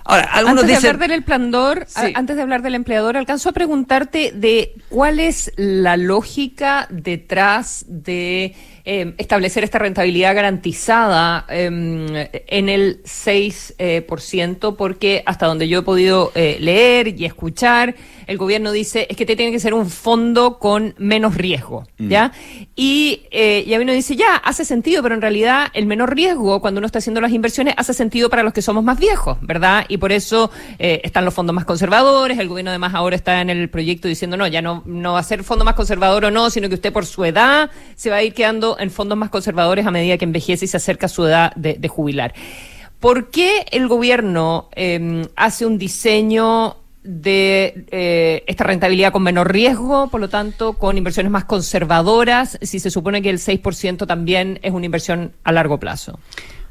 Ahora, algunos antes de dicen... hablar del empleador, Sí. a- antes de hablar del empleador, alcanzo a preguntarte de cuál es la lógica detrás de eh, establecer esta rentabilidad garantizada eh, en el 6%, eh, por ciento, porque hasta donde yo he podido eh, leer y escuchar, el gobierno dice es que te tiene que ser un fondo con menos riesgo, Mm. ¿ya? Y, eh, y a mí uno dice, ya, hace sentido, pero en realidad el menor riesgo cuando uno está haciendo las inversiones hace sentido para los que somos más viejos, ¿verdad? Y por eso están los fondos más conservadores, el gobierno además ahora está en el proyecto diciendo, no, ya no, no va a ser fondo más conservador o no, sino que usted por su edad se va a ir quedando en fondos más conservadores a medida que envejece y se acerca a su edad de, de jubilar. ¿Por qué el gobierno eh, hace un diseño de eh, esta rentabilidad con menor riesgo, por lo tanto, con inversiones más conservadoras, si se supone que el 6% también es una inversión a largo plazo?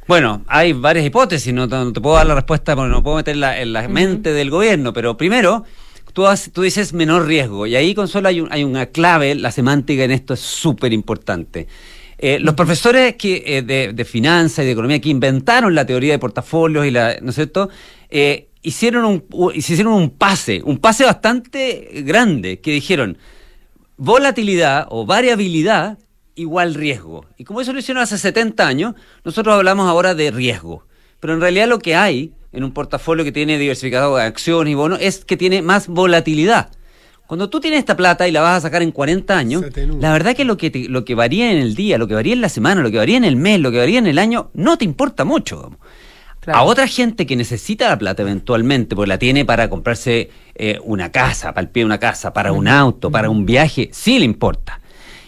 Bueno, hay varias hipótesis, no, no te puedo dar la respuesta porque no puedo meter la, en la mente del gobierno, pero primero, tú, has- tú dices menor riesgo, y ahí, Consuelo, hay, un- hay una clave, la semántica en esto es súper importante. Eh, los profesores que, eh, de, de finanzas y de economía que inventaron la teoría de portafolios y la, ¿no es cierto? Eh, hicieron un, hicieron un pase, un pase bastante grande, que dijeron, volatilidad o variabilidad igual riesgo. Y como eso lo hicieron hace 70 años, nosotros hablamos ahora de riesgo. Pero en realidad lo que hay en un portafolio que tiene diversificado de acciones y bonos es que tiene más volatilidad. Cuando tú tienes esta plata y la vas a sacar en 40 años, la verdad que lo que, te- lo que varía en el día, lo que varía en la semana, lo que varía en el mes, lo que varía en el año, no te importa mucho. A otra gente que necesita la plata eventualmente, porque la tiene para comprarse eh, una casa, para el pie de una casa, para un auto, para un viaje, sí le importa.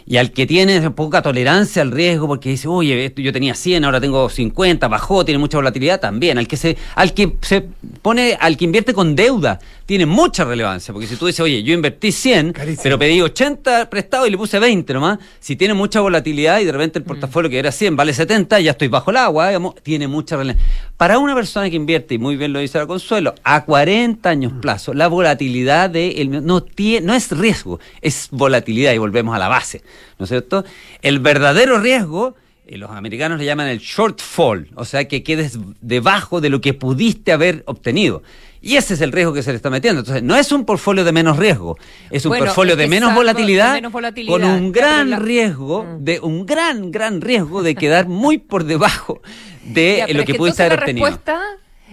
Y al que tiene poca tolerancia al riesgo, porque dice, oye, esto yo tenía 100, ahora tengo 50, bajó, tiene mucha volatilidad, también. Al que se, al que se pone, al que invierte con deuda, tiene mucha relevancia, porque si tú dices, oye, yo invertí 100, pero pedí 80 prestado y le puse 20 nomás, si tiene mucha volatilidad y de repente el portafolio que era 100 vale 70, ya estoy bajo el agua, digamos, tiene mucha relevancia. Para una persona que invierte, y muy bien lo dice la Consuelo, a 40 años plazo, la volatilidad de el- no, tiene, no es riesgo, es volatilidad y volvemos a la base, ¿no es cierto? El verdadero riesgo, los americanos le llaman el shortfall, o sea, que quedes debajo de lo que pudiste haber obtenido. Y ese es el riesgo que se le está metiendo. Entonces, no es un portfolio de menos riesgo, es un Bueno, portfolio de menos de volatilidad, menos volatilidad, con un gran la- riesgo, de un gran, gran riesgo de quedar muy por debajo de Ya, eh, lo es que que pudiste haber obtenido. respuesta,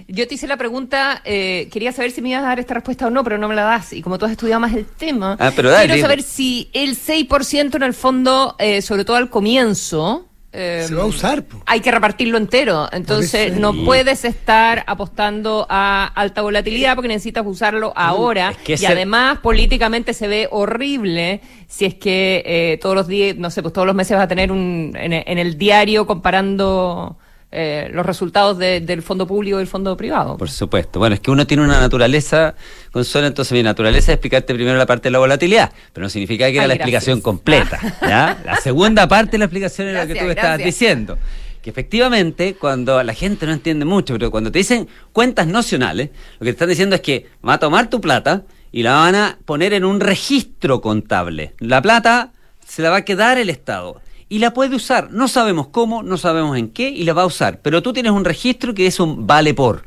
yo te hice la pregunta, eh, quería saber si me ibas a dar esta respuesta o no, pero no me la das. Y como tú has estudiado más el tema, Ah, pero dale, quiero saber si el 6% en el fondo, eh, sobre todo al comienzo, eh, Se va a usar. hay que repartirlo entero. Entonces, eso no es. puedes estar apostando a alta volatilidad porque necesitas usarlo ahora. que y ser- además, políticamente se ve horrible si es que eh, todos los días, no sé, pues todos los meses vas a tener un, en, en el diario comparando eh, los resultados de- del fondo público y el fondo privado. Por supuesto. Bueno, es que uno tiene una naturaleza, Consuelo, entonces mi naturaleza es explicarte primero la parte de la volatilidad, pero no significa que Ay, era la gracias. explicación completa. ¿ya? La segunda parte de la explicación es lo que Gracias, tú me estabas gracias. diciendo. Que efectivamente, cuando la gente no entiende mucho, pero cuando te dicen cuentas nocionales, lo que te están diciendo es que va a tomar tu plata y la van a poner en un registro contable. La plata se la va a quedar el Estado. Y la puede usar. No sabemos cómo, no sabemos en qué, y la va a usar. Pero tú tienes un registro que es un vale por.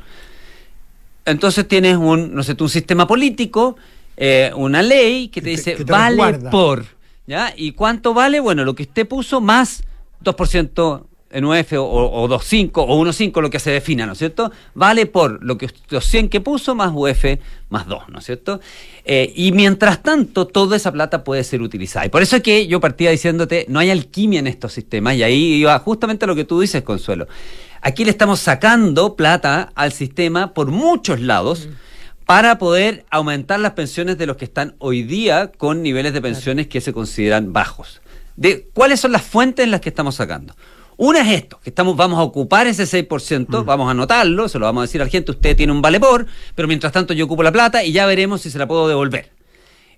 Entonces tienes un, no sé, tú, un sistema político, eh, una ley que te dice que te vale por. ¿Ya? ¿Y cuánto vale? Bueno, lo que usted puso más 2% en UF o, o 2.5 o 1.5, lo que se defina, ¿no es cierto? Vale por lo que los 100 que puso más UF más 2, ¿no es cierto? Eh, y mientras tanto, toda esa plata puede ser utilizada. Y por eso es que yo partía diciéndote, no hay alquimia en estos sistemas, y ahí iba justamente a lo que tú dices, Consuelo. Aquí le estamos sacando plata al sistema por muchos lados para poder aumentar las pensiones de los que están hoy día con niveles de pensiones que se consideran bajos. De, ¿Cuáles son las fuentes en las que estamos sacando? Una es esto, que estamos, vamos a ocupar ese 6%, vamos a anotarlo, se lo vamos a decir a la gente, usted tiene un vale por, pero mientras tanto yo ocupo la plata y ya veremos si se la puedo devolver.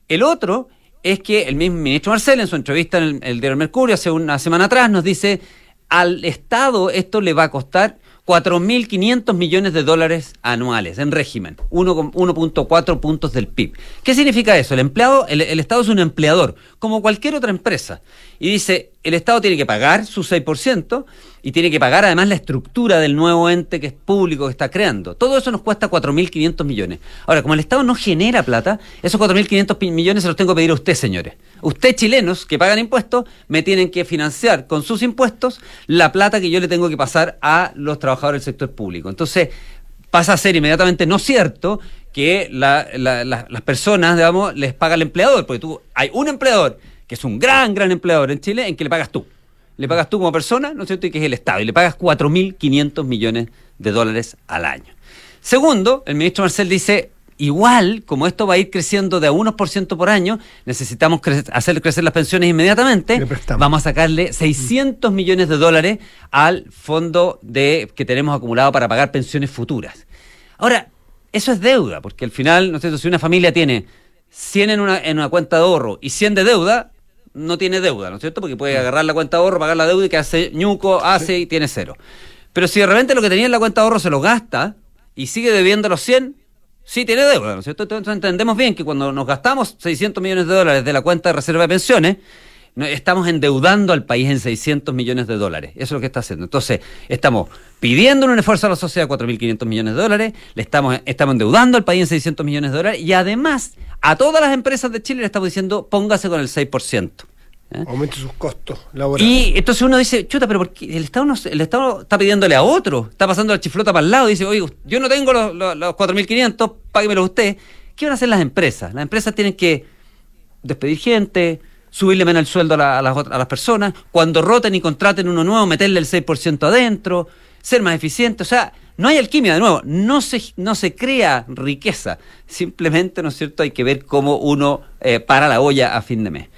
El otro es que el mismo ministro Marcel, en su entrevista en el, el diario Mercurio hace una semana atrás, nos dice, al Estado esto le va a costar 4.500 millones de dólares anuales en régimen, uno con- 1.4 puntos del PIB. ¿Qué significa eso? El empleado, el, el Estado es un empleador, como cualquier otra empresa. Y dice, el Estado tiene que pagar su 6% y tiene que pagar además la estructura del nuevo ente que es público que está creando. Todo eso nos cuesta 4.500 millones. Ahora, como el Estado no genera plata, esos 4.500 pi- millones se los tengo que pedir a usted, señores. Usted, chilenos, que pagan impuestos, me tienen que financiar con sus impuestos la plata que yo le tengo que pasar a los trabajadores del sector público. Entonces, pasa a ser inmediatamente no cierto que la- la- la- las personas, digamos, les paga el empleador, porque tú hay un empleador que es un gran, gran empleador en Chile en que le pagas tú. Le pagas tú como persona, ¿no es cierto? Y que es el Estado. Y le pagas 4.500 millones de dólares al año. Segundo, el ministro Marcel dice, igual, como esto va a ir creciendo de a unos por ciento por año, necesitamos cre- hacer crecer las pensiones inmediatamente, vamos a sacarle 600 millones de dólares al fondo de, que tenemos acumulado para pagar pensiones futuras. Ahora, eso es deuda, porque al final, ¿no es cierto? Si una familia tiene 100 en una, en una cuenta de ahorro y 100 de deuda, no tiene deuda, ¿no es cierto? Porque puede agarrar la cuenta de ahorro, pagar la deuda y que hace ñuco, hace y tiene cero. Pero si de repente lo que tenía en la cuenta de ahorro se lo gasta y sigue debiendo los 100, sí tiene deuda, ¿no es cierto? Entonces entendemos bien que cuando nos gastamos 600 millones de dólares de la cuenta de reserva de pensiones, estamos endeudando al país en 600 millones de dólares. Eso es lo que está haciendo. Entonces, estamos pidiendo un esfuerzo a la sociedad de 4.500 millones de dólares, le estamos, estamos endeudando al país en 600 millones de dólares y además a todas las empresas de Chile le estamos diciendo póngase con el 6%. ¿eh? Aumente sus costos laborales. Y entonces uno dice, chuta, pero ¿por qué? El Estado, no, el Estado está pidiéndole a otro, está pasando la chiflota para el lado, dice, oye, yo no tengo los, los, los 4.500, páguemelos usted. ¿Qué van a hacer las empresas? Las empresas tienen que despedir gente, subirle menos el sueldo a, la- a las, a las personas, cuando roten y contraten uno nuevo, meterle el 6% adentro, ser más eficiente, o sea, no hay alquimia de nuevo, no se, no se crea riqueza, simplemente, ¿no es cierto?, hay que ver cómo uno eh, para la olla a fin de mes.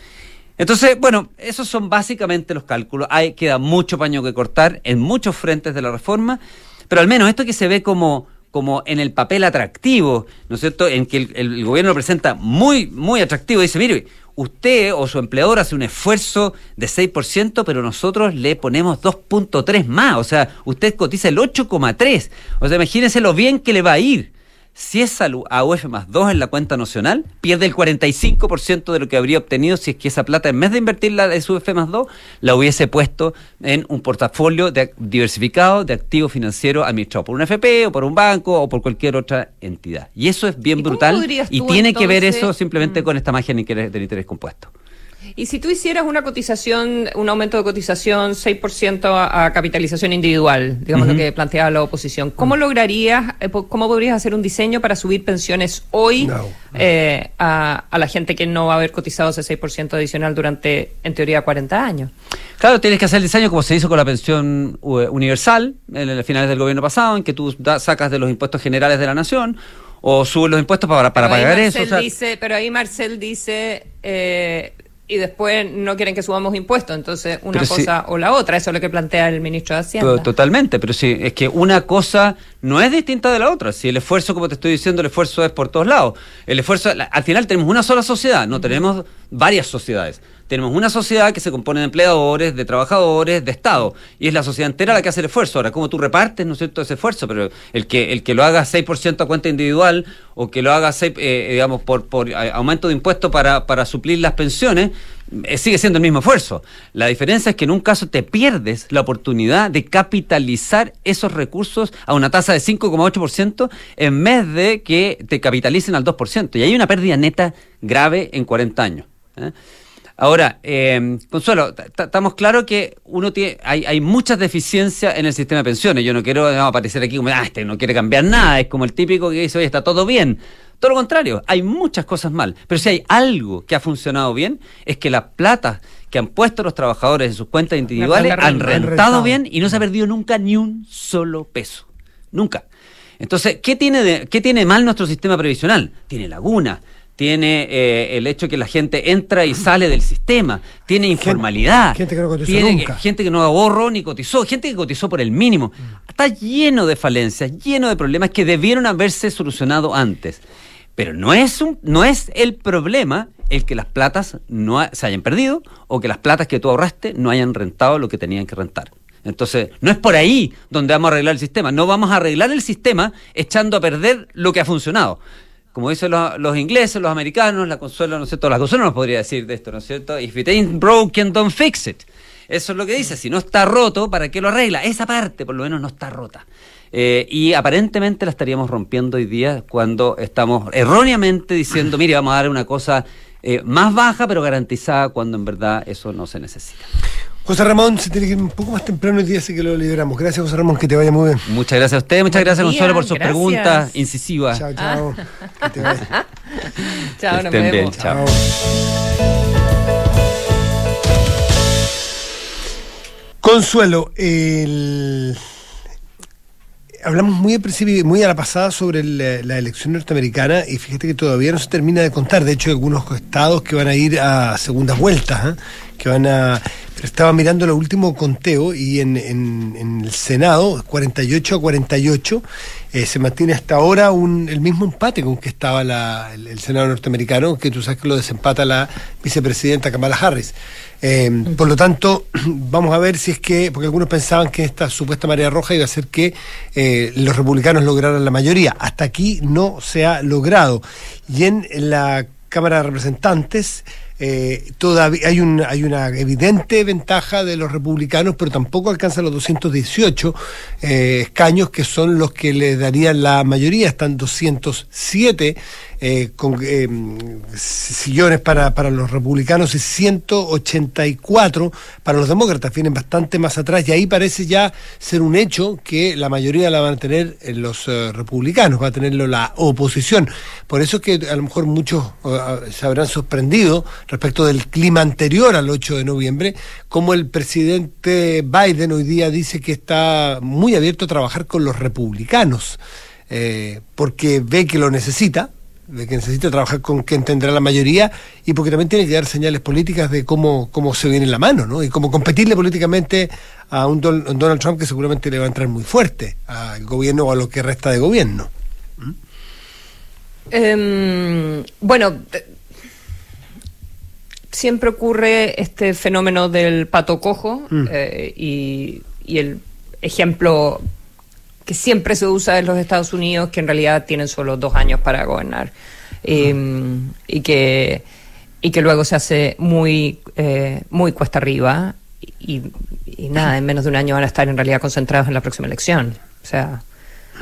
Entonces, bueno, esos son básicamente los cálculos. Hay, queda mucho paño que cortar en muchos frentes de la reforma, pero al menos esto que se ve como, como en el papel atractivo, ¿no es cierto?, en que el, el gobierno lo presenta muy, muy atractivo. Dice, mire, usted o su empleador hace un esfuerzo de 6%, pero nosotros le ponemos 2.3 más. O sea, usted cotiza el 8,3. O sea, imagínense lo bien que le va a ir. Si es a UF más 2 en la cuenta nacional, pierde el 45% de lo que habría obtenido si es que esa plata, en vez de invertirla en su UF más 2, la hubiese puesto en un portafolio de- diversificado de activos financieros administrado por un FP o por un banco o por cualquier otra entidad. Y eso es bien brutal y tiene que ver eso simplemente con esta magia del interés compuesto. Y si tú hicieras una cotización, un aumento de cotización 6% a, a capitalización individual, digamos lo que planteaba la oposición, ¿cómo lograrías, eh, cómo podrías hacer un diseño para subir pensiones hoy eh, a, a la gente que no va a haber cotizado ese 6% adicional durante, en teoría, 40 años? Claro, tienes que hacer el diseño como se hizo con la pensión universal en los finales del gobierno pasado, en que tú da- sacas de los impuestos generales de la nación o subes los impuestos para, para pagar eso. O sea, dice, pero ahí Marcel dice, eh, y después no quieren que subamos impuestos, entonces una Pero cosa o la otra, eso es lo que plantea el ministro de Hacienda. To- Totalmente, pero sí, es que una cosa no es distinta de la otra. Si el esfuerzo, como te estoy diciendo, el esfuerzo es por todos lados. El esfuerzo, al final tenemos una sola sociedad, no tenemos varias sociedades. Tenemos una sociedad que se compone de empleadores, de trabajadores, de Estado. Y es la sociedad entera la que hace el esfuerzo. Ahora, ¿cómo tú repartes, no es cierto, ese esfuerzo? Pero el que, el que lo haga 6% a cuenta individual o que lo haga, 6, eh, digamos, por, por eh, aumento de impuestos para, para suplir las pensiones, eh, sigue siendo el mismo esfuerzo. La diferencia es que en un caso te pierdes la oportunidad de capitalizar esos recursos a una tasa de 5,8% en vez de que te capitalicen al 2%. Y hay una pérdida neta grave en 40 años. ¿eh? Ahora, eh, Consuelo, estamos claros que uno tiene, hay, hay muchas deficiencias en el sistema de pensiones. Yo no quiero aparecer aquí como, ah, este no quiere cambiar nada, es como el típico que dice, oye, está todo bien. Todo lo contrario, hay muchas cosas mal. Pero si hay algo que ha funcionado bien, es que las platas que han puesto los trabajadores en sus cuentas individuales han rentado. bien y no se ha perdido nunca ni un solo peso. Nunca. Entonces, ¿qué tiene, de- qué tiene mal nuestro sistema previsional? Tiene laguna, tiene eh, el hecho que la gente entra y sale del sistema, tiene informalidad, gente que no cotizó tiene nunca. gente que no ahorró ni cotizó, gente que cotizó por el mínimo. Está lleno de falencias, lleno de problemas que debieron haberse solucionado antes. Pero no es, no es el problema el que las platas no se hayan perdido o que las platas que tú ahorraste no hayan rentado lo que tenían que rentar. Entonces, no es por ahí donde vamos a arreglar el sistema. No vamos a arreglar el sistema echando a perder lo que ha funcionado. Como dicen los, los ingleses, los americanos, la consuelo, ¿no es cierto? La consuelo nos podría decir de esto, ¿no es cierto? If it ain't broken, don't fix it. Eso es lo que dice. Si no está roto, ¿para qué lo arregla? Esa parte, por lo menos, no está rota. Eh, y aparentemente la estaríamos rompiendo hoy día cuando estamos erróneamente diciendo, mire, vamos a dar una cosa eh, más baja, pero garantizada, cuando en verdad eso no se necesita. José Ramón se tiene que ir un poco más temprano hoy día, así que lo liberamos. Gracias, José Ramón, que te vaya muy bien. Muchas gracias a usted, muchas gracias, Buen Consuelo, día, por sus gracias. preguntas incisivas. Chao, chao. Que te vaya. Chao, nos Estén bien, vemos. chao. Consuelo, el- hablamos muy a la pasada sobre el- la elección norteamericana y fíjate que todavía no se termina de contar. De hecho, hay algunos estados que van a ir a segundas vueltas, ¿eh? que van a. Pero estaba mirando el último conteo y en- en el Senado, 48 a 48, eh, se mantiene hasta ahora un, el mismo empate con que estaba la- el, Senado norteamericano, que tú sabes que lo desempata la vicepresidenta Kamala Harris. Eh, por lo tanto, vamos a ver si es que, porque algunos pensaban que esta supuesta marea roja iba a ser que eh, los republicanos lograran la mayoría. Hasta aquí no se ha logrado. Y en la Cámara de Representantes eh, todavía hay, un, hay una evidente ventaja de los republicanos, pero tampoco alcanza los 218 eh, escaños que son los que le darían la mayoría. Están 207 eh, con, eh, sillones para, para los republicanos y 184 para los demócratas. Vienen bastante más atrás y ahí parece ya ser un hecho que la mayoría la van a tener eh, los eh, republicanos, va a tenerlo la oposición. Por eso es que a lo mejor muchos se habrán sorprendido respecto del clima anterior al 8 de noviembre, como el presidente Biden hoy día dice que está muy abierto a trabajar con los republicanos, porque ve que lo necesita, de que necesita trabajar con quien tendrá la mayoría y porque también tiene que dar señales políticas de cómo, cómo se viene en la mano, ¿no? Y cómo competirle políticamente a un, Don- un Donald Trump que seguramente le va a entrar muy fuerte al gobierno o a lo que resta de gobierno. Em, bueno, siempre ocurre este fenómeno del pato cojo Mm. eh, y, y el ejemplo que siempre se usa en los Estados Unidos, que en realidad tienen solo dos años para gobernar em, y que y que luego se hace muy eh, muy cuesta arriba y, y nada, en menos de un año van a estar en realidad concentrados en la próxima elección. O sea,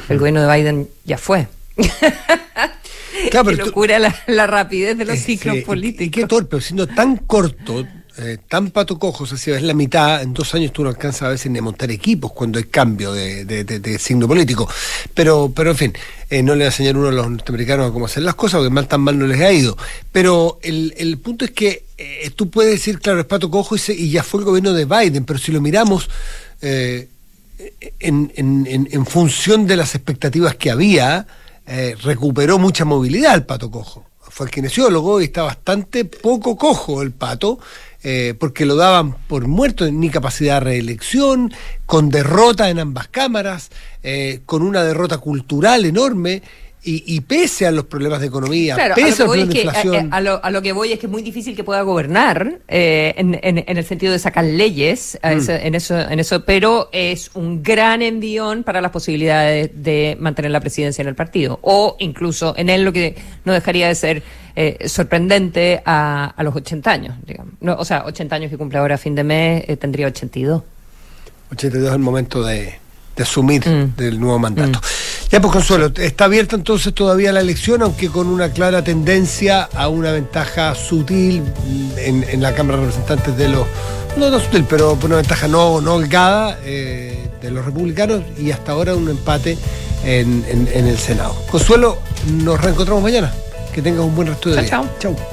el gobierno de Biden ya fue. Claro, Qué pero tú- locura la, la rapidez de los Eh, ciclos y- políticos. Y qué torpe, siendo tan corto, eh, tan pato cojo, o sea, si ves la mitad, en dos años tú no alcanzas a veces ni a montar equipos cuando hay cambio de, signo político. Pero, pero en fin, eh, no le va a enseñar uno a los norteamericanos a cómo hacer las cosas, porque mal tan mal no les ha ido. Pero el, punto es que eh, tú puedes decir, claro, es pato cojo y, ya fue el gobierno de Biden, pero si lo miramos... eh, en, en- función de las expectativas que había, recuperó mucha movilidad el pato cojo. Fue el kinesiólogo y está bastante poco cojo el pato, eh, porque lo daban por muerto, ni capacidad de reelección, con derrota en ambas cámaras, eh, con una derrota cultural enorme. Y, y pese a los problemas de economía, Claro, a lo, pese que al voy es que, a, a lo, a lo que voy es que es muy difícil que pueda gobernar eh, en, en- en el sentido de sacar leyes a Mm. ese- en, eso, en eso, pero es un gran envión para las posibilidades de mantener la presidencia en el partido. O incluso en él lo que no dejaría de ser eh, sorprendente a, a los 80 años, digamos. No, o sea, 80 años que cumple ahora a fin de mes, eh, tendría 82. 82 es el momento de, de asumir Mm. del nuevo mandato. Ya, pues Consuelo, está abierta entonces todavía la elección, aunque con una clara tendencia a una ventaja sutil en, en la Cámara de Representantes de los. No, no sutil, pero una ventaja no, no holgada eh, de los republicanos y hasta ahora un empate en, en- en el Senado. Consuelo, nos reencontramos mañana. Que tengas un buen resto de Chao, día. chao. Chau.